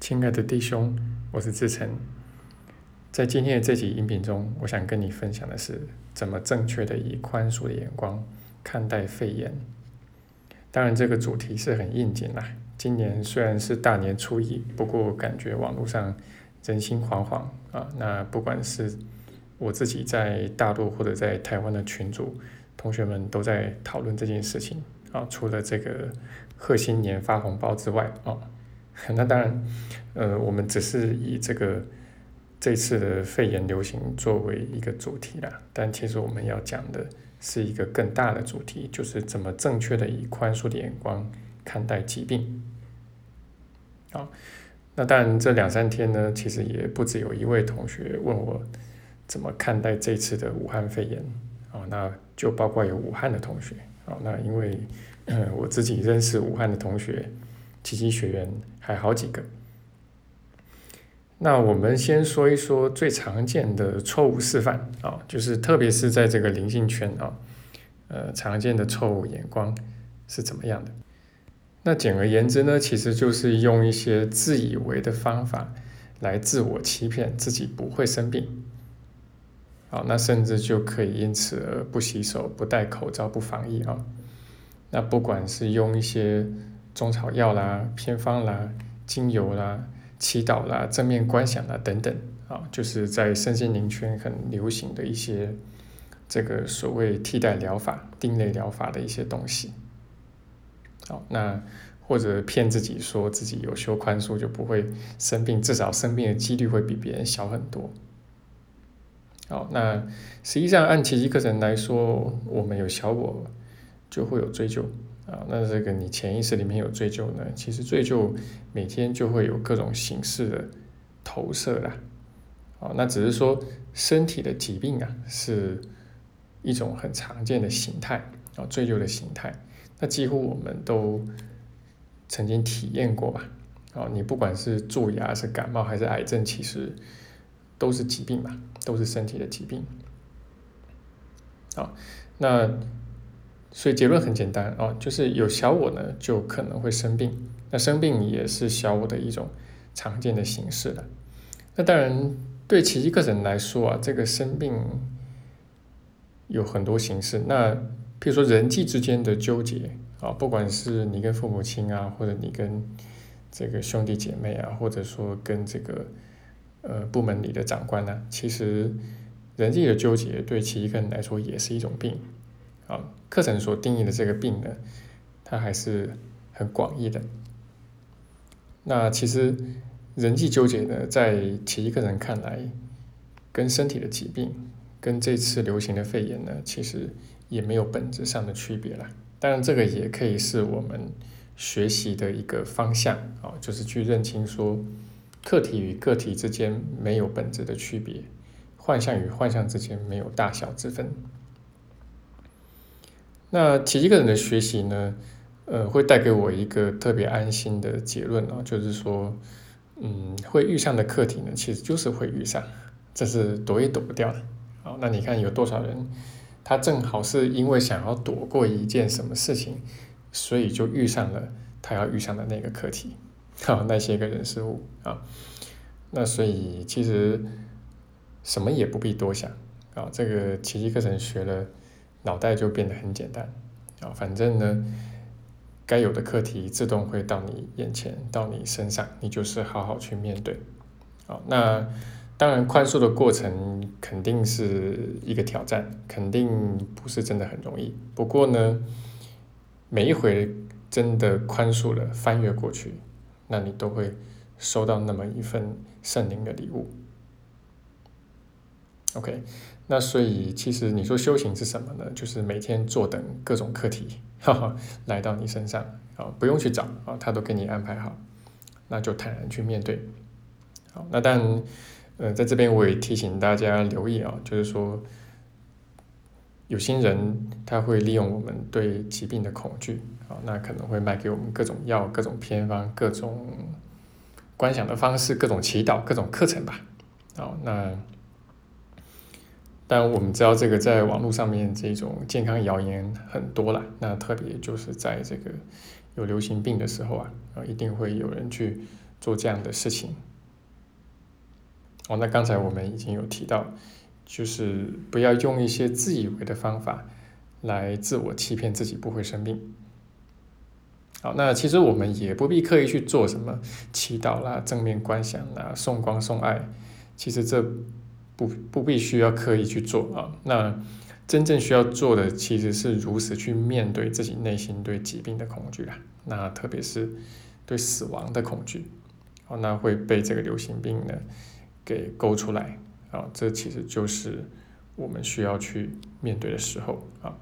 亲爱的弟兄，我是志成。在今天的这集音频中，我想跟你分享的是怎么正确的以宽恕的眼光看待肺炎。当然，这个主题是很应景啦。今年虽然是大年初一，不过感觉网络上人心惶惶啊。那不管是我自己在大陆或者在台湾的群组，同学们都在讨论这件事情啊。除了这个贺新年发红包之外啊，那当然，呃，我们只是以这个这次的肺炎流行作为一个主题啦。但其实我们要讲的是一个更大的主题，就是怎么正确的以宽恕的眼光看待疾病。好，那当然这两三天呢，其实也不止有一位同学问我怎么看待这次的武汉肺炎啊，那就包括有武汉的同学啊，那因为我自己认识武汉的同学，奇迹学员还好几个。那我们先说一说最常见的错误示范啊，就是特别是在这个灵性圈啊，呃，常见的错误眼光是怎么样的？那简而言之呢，其实就是用一些自以为的方法来自我欺骗自己不会生病，好，那甚至就可以因此而不洗手、不戴口罩、不防疫啊。那不管是用一些中草药啦、偏方啦、精油啦、祈祷啦、正面观想啦等等啊，就是在身心灵圈很流行的一些这个所谓替代疗法、定类疗法的一些东西。好，那或者骗自己说自己有修宽恕就不会生病，至少生病的几率会比别人小很多。好，那实际上按奇迹课程来说，我们有小我就会有追究啊。那这个你潜意识里面有追究呢，其实追究每天就会有各种形式的投射啦。啊，那只是说身体的疾病啊，是一种很常见的形态啊，追究的形态。那几乎我们都曾经体验过吧？哦，你不管是蛀牙、是感冒还是癌症，其实都是疾病嘛，都是身体的疾病。好，那所以结论很简单哦，就是有小我呢，就可能会生病。那生病也是小我的一种常见的形式了。那当然，对奇迹个人来说啊，这个生病有很多形式。那譬如说人际之间的纠结啊，不管是你跟父母亲啊，或者你跟这个兄弟姐妹啊，或者说跟这个呃部门里的长官呢，其实人际的纠结对其一个人来说也是一种病啊。课程所定义的这个病呢，它还是很广义的。那其实人际纠结呢，在其一个人看来，跟身体的疾病，跟这次流行的肺炎呢，其实。也没有本质上的区别了，当然这个也可以是我们学习的一个方向啊，就是去认清说，客体与个体之间没有本质的区别，幻象与幻象之间没有大小之分。那奇迹个人的学习呢，呃，会带给我一个特别安心的结论啊，就是说，嗯，会遇上的课题呢，其实就是会遇上，这是躲也躲不掉的。好，那你看有多少人？他正好是因为想要躲过一件什么事情，所以就遇上了他要遇上的那个课题，好那些个人事物啊，那所以其实什么也不必多想啊，这个奇迹课程学了，脑袋就变得很简单啊，反正呢，该有的课题自动会到你眼前，到你身上，你就是好好去面对，好那。当然，宽恕的过程肯定是一个挑战，肯定不是真的很容易。不过呢，每一回真的宽恕了，翻越过去，那你都会收到那么一份圣灵的礼物。OK，那所以其实你说修行是什么呢？就是每天坐等各种课题，哈哈，来到你身上啊，不用去找啊，他都给你安排好，那就坦然去面对。好，那但。呃，在这边我也提醒大家留意啊，就是说，有心人他会利用我们对疾病的恐惧啊，那可能会卖给我们各种药、各种偏方、各种观想的方式、各种祈祷、各种课程吧。好，那但我们知道这个在网络上面这种健康谣言很多了，那特别就是在这个有流行病的时候啊，啊，一定会有人去做这样的事情。哦，那刚才我们已经有提到，就是不要用一些自以为的方法来自我欺骗自己不会生病。好，那其实我们也不必刻意去做什么祈祷啦、正面观想啦、送光送爱，其实这不不必须要刻意去做啊。那真正需要做的其实是如实去面对自己内心对疾病的恐惧啊，那特别是对死亡的恐惧，哦，那会被这个流行病呢给勾出来啊，这其实就是我们需要去面对的时候啊。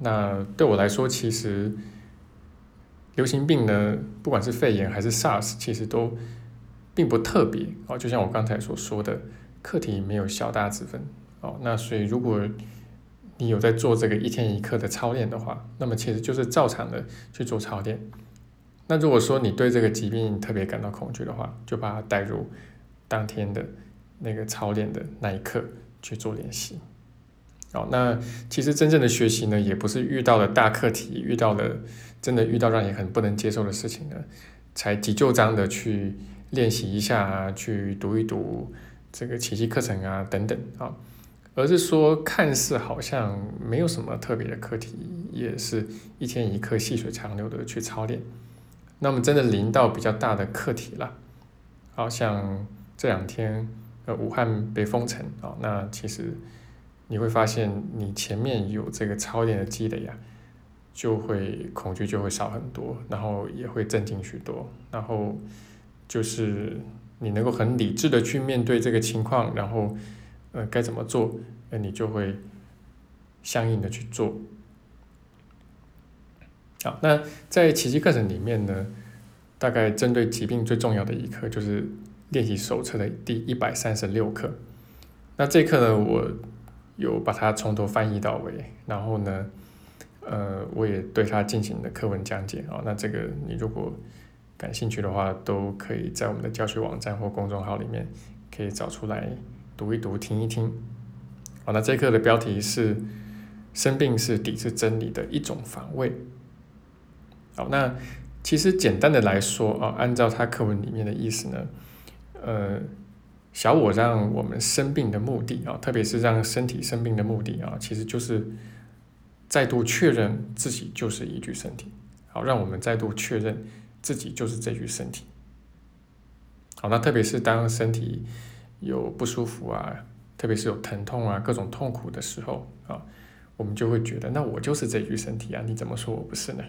那对我来说，其实流行病呢，不管是肺炎还是 SARS，其实都并不特别哦。就像我刚才所说的，课题没有小大之分哦。那所以如果你有在做这个一天一课的操练的话，那么其实就是照常的去做操练。那如果说你对这个疾病特别感到恐惧的话，就把它带入当天的那个操练的那一刻去做练习。哦，那其实真正的学习呢，也不是遇到了大课题，遇到了真的遇到让你很不能接受的事情呢，才急就章的去练习一下，去读一读这个奇迹课程啊等等啊。而是说，看似好像没有什么特别的课题，也是一天一课细水长流的去操练。那么真的临到比较大的课题了，好像这两天呃武汉被封城啊，那其实你会发现你前面有这个操练的积累呀，就会恐惧就会少很多，然后也会镇静许多，然后就是你能够很理智的去面对这个情况，然后。呃，该怎么做？那你就会相应的去做。好，那在奇迹课程里面呢，大概针对疾病最重要的一课就是练习手册的第一百三十六课。那这课呢，我有把它从头翻译到尾，然后呢，呃，我也对它进行了课文讲解啊。那这个你如果感兴趣的话，都可以在我们的教学网站或公众号里面可以找出来。读一读，听一听。好，那这课的标题是“生病是抵制真理的一种防卫”。好，那其实简单的来说啊，按照他课文里面的意思呢，呃，小我让我们生病的目的啊，特别是让身体生病的目的啊，其实就是再度确认自己就是一具身体。好，让我们再度确认自己就是这具身体。好，那特别是当身体。有不舒服啊，特别是有疼痛啊，各种痛苦的时候啊，我们就会觉得，那我就是这具身体啊，你怎么说我不是呢？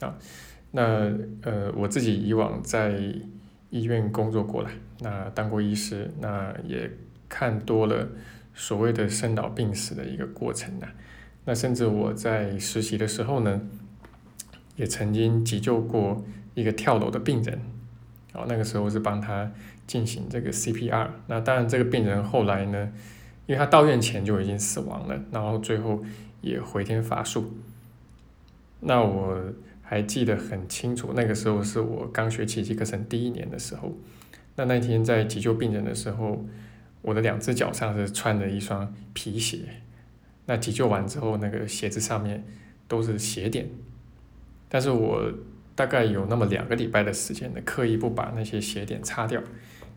啊，那呃，我自己以往在医院工作过了，那当过医师，那也看多了所谓的生老病死的一个过程呢。那甚至我在实习的时候呢，也曾经急救过一个跳楼的病人。哦，那个时候是帮他进行这个 CPR。那当然，这个病人后来呢，因为他到院前就已经死亡了，然后最后也回天乏术。那我还记得很清楚，那个时候是我刚学奇迹课程第一年的时候。那那天在急救病人的时候，我的两只脚上是穿着一双皮鞋。那急救完之后，那个鞋子上面都是鞋点，但是我。大概有那么两个礼拜的时间呢，刻意不把那些鞋点擦掉，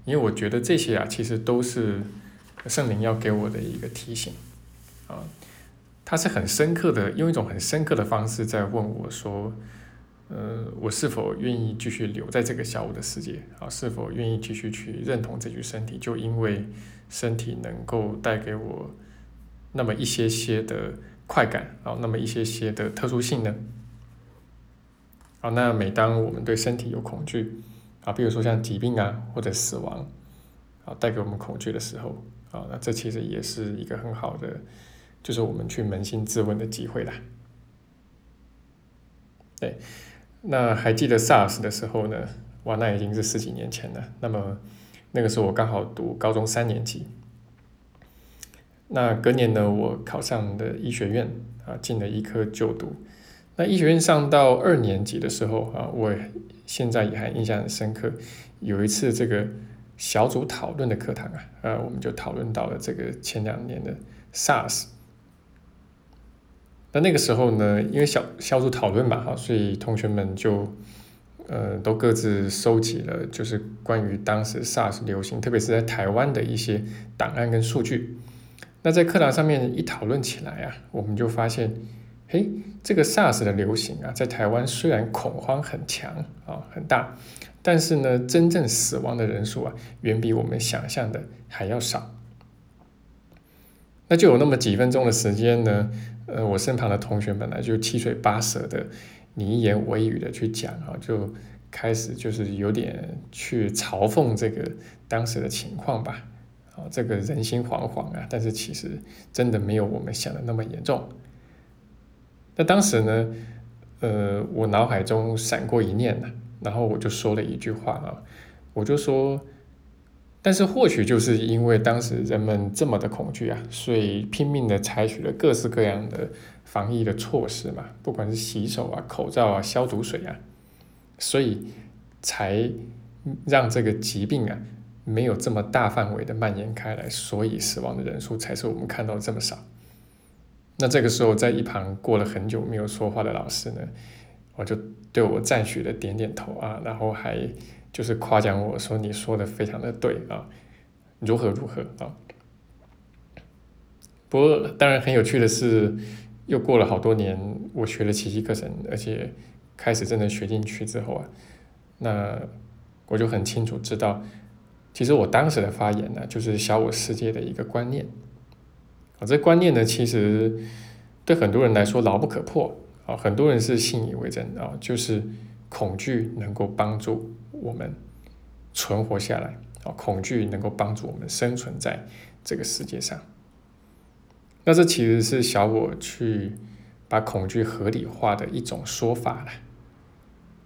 因为我觉得这些啊，其实都是圣灵要给我的一个提醒啊，他是很深刻的，用一种很深刻的方式在问我说，呃，我是否愿意继续留在这个小我的世界啊？是否愿意继续去认同这具身体？就因为身体能够带给我那么一些些的快感啊，那么一些些的特殊性呢？啊，那每当我们对身体有恐惧，啊，比如说像疾病啊或者死亡，啊，带给我们恐惧的时候，啊，那这其实也是一个很好的，就是我们去扪心自问的机会啦。对，那还记得 SARS 的时候呢？哇，那已经是十几年前了。那么那个时候我刚好读高中三年级，那隔年呢，我考上的医学院啊，进了医科就读。那医学院上到二年级的时候啊，我现在也还印象很深刻。有一次这个小组讨论的课堂啊，呃，我们就讨论到了这个前两年的 SARS。那那个时候呢，因为小小组讨论嘛，哈，所以同学们就呃，都各自收集了，就是关于当时 SARS 流行，特别是在台湾的一些档案跟数据。那在课堂上面一讨论起来啊，我们就发现，嘿，这个 SARS 的流行啊，在台湾虽然恐慌很强啊，很大，但是呢，真正死亡的人数啊，远比我们想象的还要少。那就有那么几分钟的时间呢，呃，我身旁的同学本来就七嘴八舌的，你一言我一语的去讲啊，就开始就是有点去嘲讽这个当时的情况吧。啊，这个人心惶惶啊！但是其实真的没有我们想的那么严重。那当时呢，呃，我脑海中闪过一念呢，然后我就说了一句话啊，我就说，但是或许就是因为当时人们这么的恐惧啊，所以拼命的采取了各式各样的防疫的措施嘛，不管是洗手啊、口罩啊、消毒水啊，所以才让这个疾病啊。没有这么大范围的蔓延开来，所以死亡的人数才是我们看到这么少。那这个时候，在一旁过了很久没有说话的老师呢，我就对我赞许的点点头啊，然后还就是夸奖我说：“你说的非常的对啊，如何如何啊。”不过，当然很有趣的是，又过了好多年，我学了奇迹课程，而且开始真的学进去之后啊，那我就很清楚知道。其实我当时的发言呢，就是小我世界的一个观念，这观念呢，其实对很多人来说牢不可破啊，很多人是信以为真啊，就是恐惧能够帮助我们存活下来啊，恐惧能够帮助我们生存在这个世界上。那这其实是小我去把恐惧合理化的一种说法了。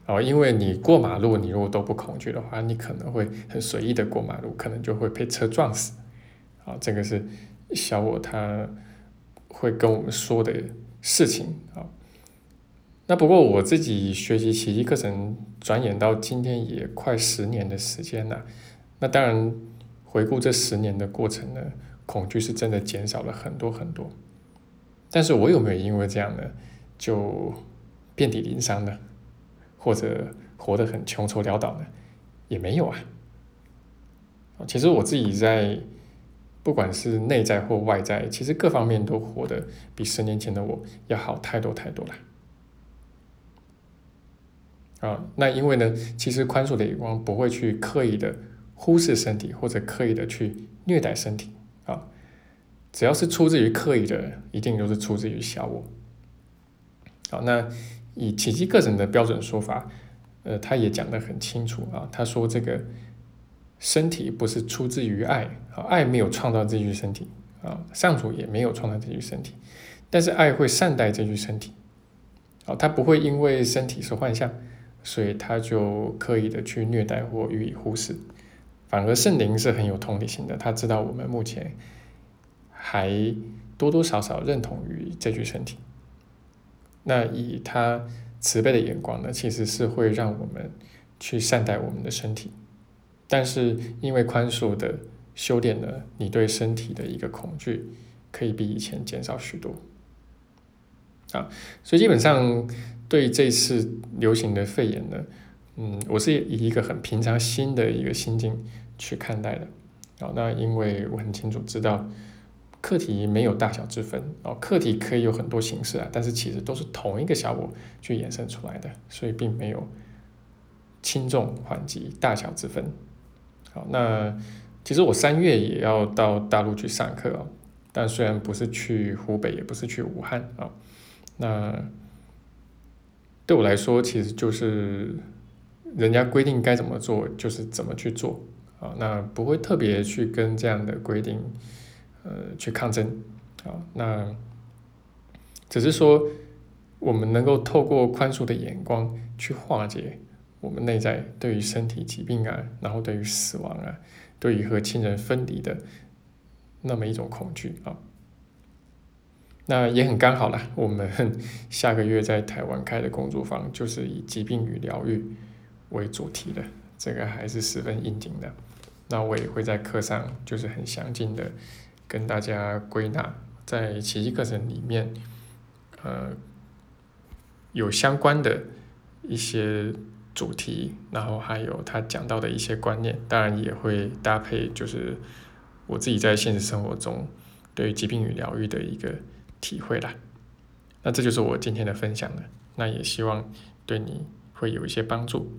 哦，因为你过马路，你如果都不恐惧的话，你可能会很随意的过马路，可能就会被车撞死。啊，这个是小我他会跟我们说的事情啊。那不过我自己学习奇迹课程，转眼到今天也快十年的时间了。那当然，回顾这十年的过程呢，恐惧是真的减少了很多很多。但是我有没有因为这样呢，就遍体鳞伤呢？或者活得很穷愁潦倒呢，也没有啊。其实我自己在不管是内在或外在，其实各方面都活得比十年前的我要好太多太多了。啊，那因为呢，其实宽恕的眼光不会去刻意的忽视身体，或者刻意的去虐待身体啊。只要是出自于刻意的，一定都是出自于小我。好，那。以奇迹个人的标准说法，呃，他也讲得很清楚啊。他说这个身体不是出自于爱，啊，爱没有创造这具身体啊，上主也没有创造这具身体，但是爱会善待这具身体，啊，他不会因为身体是幻象，所以他就刻意的去虐待或予以忽视，反而圣灵是很有同理心的，他知道我们目前还多多少少认同于这具身体。那以他慈悲的眼光呢，其实是会让我们去善待我们的身体，但是因为宽恕的修炼呢，你对身体的一个恐惧可以比以前减少许多。啊，所以基本上对这次流行的肺炎呢，嗯，我是以一个很平常心的一个心境去看待的。啊，那因为我很清楚知道。课题没有大小之分哦，课题可以有很多形式啊，但是其实都是同一个小我去衍生出来的，所以并没有轻重缓急大小之分。好，那其实我三月也要到大陆去上课哦，但虽然不是去湖北，也不是去武汉啊，那对我来说，其实就是人家规定该怎么做，就是怎么去做啊，那不会特别去跟这样的规定。呃，去抗争，啊，那只是说，我们能够透过宽恕的眼光去化解我们内在对于身体疾病啊，然后对于死亡啊，对于和亲人分离的那么一种恐惧啊。那也很刚好了，我们下个月在台湾开的工作坊就是以疾病与疗愈为主题的，这个还是十分应景的。那我也会在课上就是很详尽的。跟大家归纳在奇迹课程里面，呃，有相关的一些主题，然后还有他讲到的一些观念，当然也会搭配就是我自己在现实生活中对疾病与疗愈的一个体会啦。那这就是我今天的分享了，那也希望对你会有一些帮助。